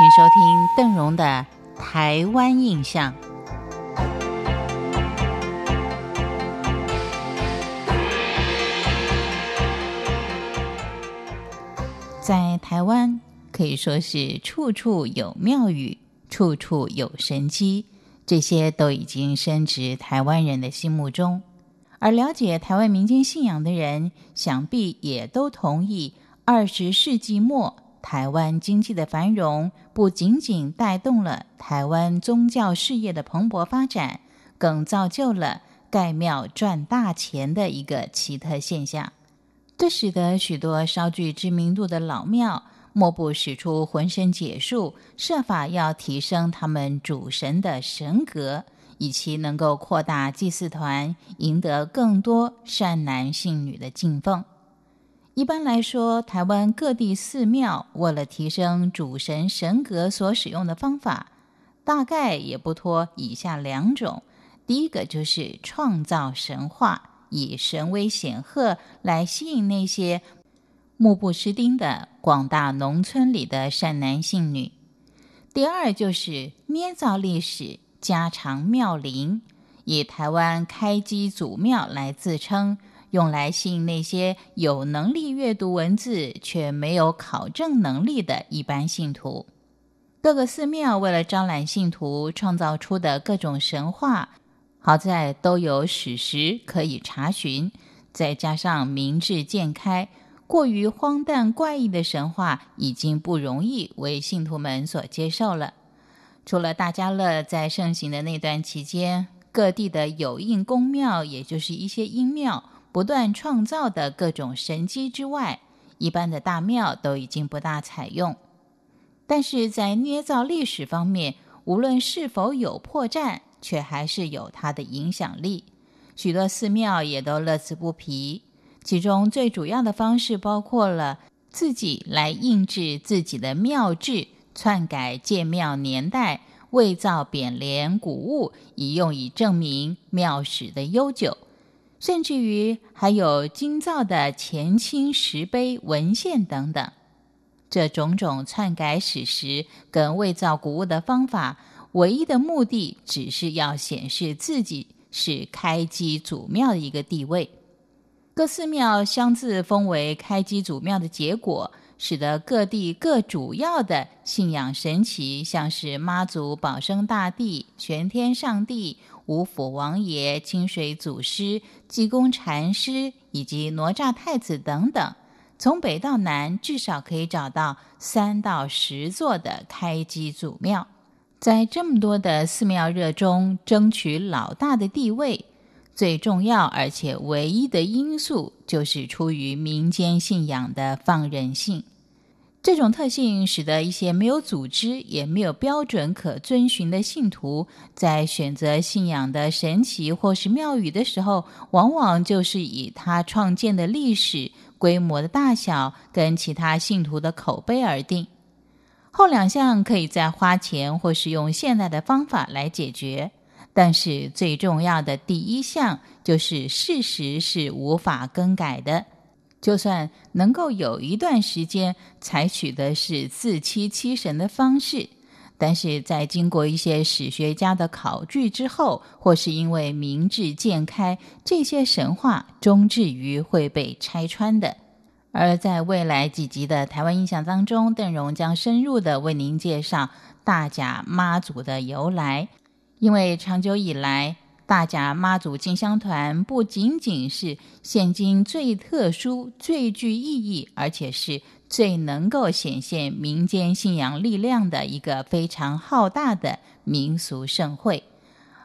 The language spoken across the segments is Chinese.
请收听邓荣的《台湾印象》。在台湾可以说是处处有庙宇，处处有神机，这些都已经深植台湾人的心目中。而了解台湾民间信仰的人，想必也都同意，二十世纪末。台湾经济的繁荣不仅仅带动了台湾宗教事业的蓬勃发展，更造就了盖庙赚大钱的一个奇特现象。这使得许多稍具知名度的老庙莫不使出浑身解数，设法要提升他们主神的神格，以其能够扩大祭祀团，赢得更多善男信女的敬奉。一般来说，台湾各地寺庙为了提升主神神格所使用的方法，大概也不脱以下两种：第一个就是创造神话，以神威显赫来吸引那些目不识丁的广大农村里的善男信女；第二就是捏造历史，加长庙龄，以台湾开基祖庙来自称。用来吸引那些有能力阅读文字却没有考证能力的一般信徒。各个寺庙为了招揽信徒，创造出的各种神话，好在都有史实可以查询。再加上明智渐开，过于荒诞怪异的神话已经不容易为信徒们所接受了。除了大家乐在盛行的那段期间，各地的有印公庙，也就是一些阴庙。不断创造的各种神机之外，一般的大庙都已经不大采用。但是在捏造历史方面，无论是否有破绽，却还是有它的影响力。许多寺庙也都乐此不疲。其中最主要的方式包括了自己来印制自己的庙志，篡改建庙年代，伪造匾联古物，以用以证明庙史的悠久。甚至于还有精造的前清石碑文献等等，这种种篡改史实跟伪造古物的方法，唯一的目的只是要显示自己是开基祖庙的一个地位。各寺庙相自封为开基祖庙的结果，使得各地各主要的信仰神奇，像是妈祖保生大帝、玄天上帝。五府王爷、清水祖师、济公禅师以及哪吒太子等等，从北到南至少可以找到三到十座的开基祖庙。在这么多的寺庙热中，争取老大的地位，最重要而且唯一的因素就是出于民间信仰的放任性。这种特性使得一些没有组织也没有标准可遵循的信徒，在选择信仰的神奇或是庙宇的时候，往往就是以他创建的历史、规模的大小跟其他信徒的口碑而定。后两项可以再花钱或是用现代的方法来解决，但是最重要的第一项就是事实是无法更改的。就算能够有一段时间采取的是自欺欺神的方式，但是在经过一些史学家的考据之后，或是因为明智渐开，这些神话终至于会被拆穿的。而在未来几集的台湾印象当中，邓荣将深入的为您介绍大甲妈祖的由来，因为长久以来。大甲妈祖进香团不仅仅是现今最特殊、最具意义，而且是最能够显现民间信仰力量的一个非常浩大的民俗盛会。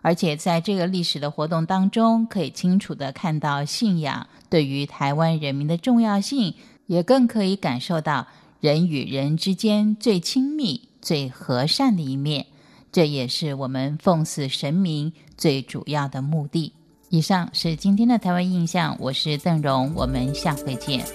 而且在这个历史的活动当中，可以清楚的看到信仰对于台湾人民的重要性，也更可以感受到人与人之间最亲密、最和善的一面。这也是我们奉祀神明最主要的目的。以上是今天的台湾印象，我是邓荣，我们下回见。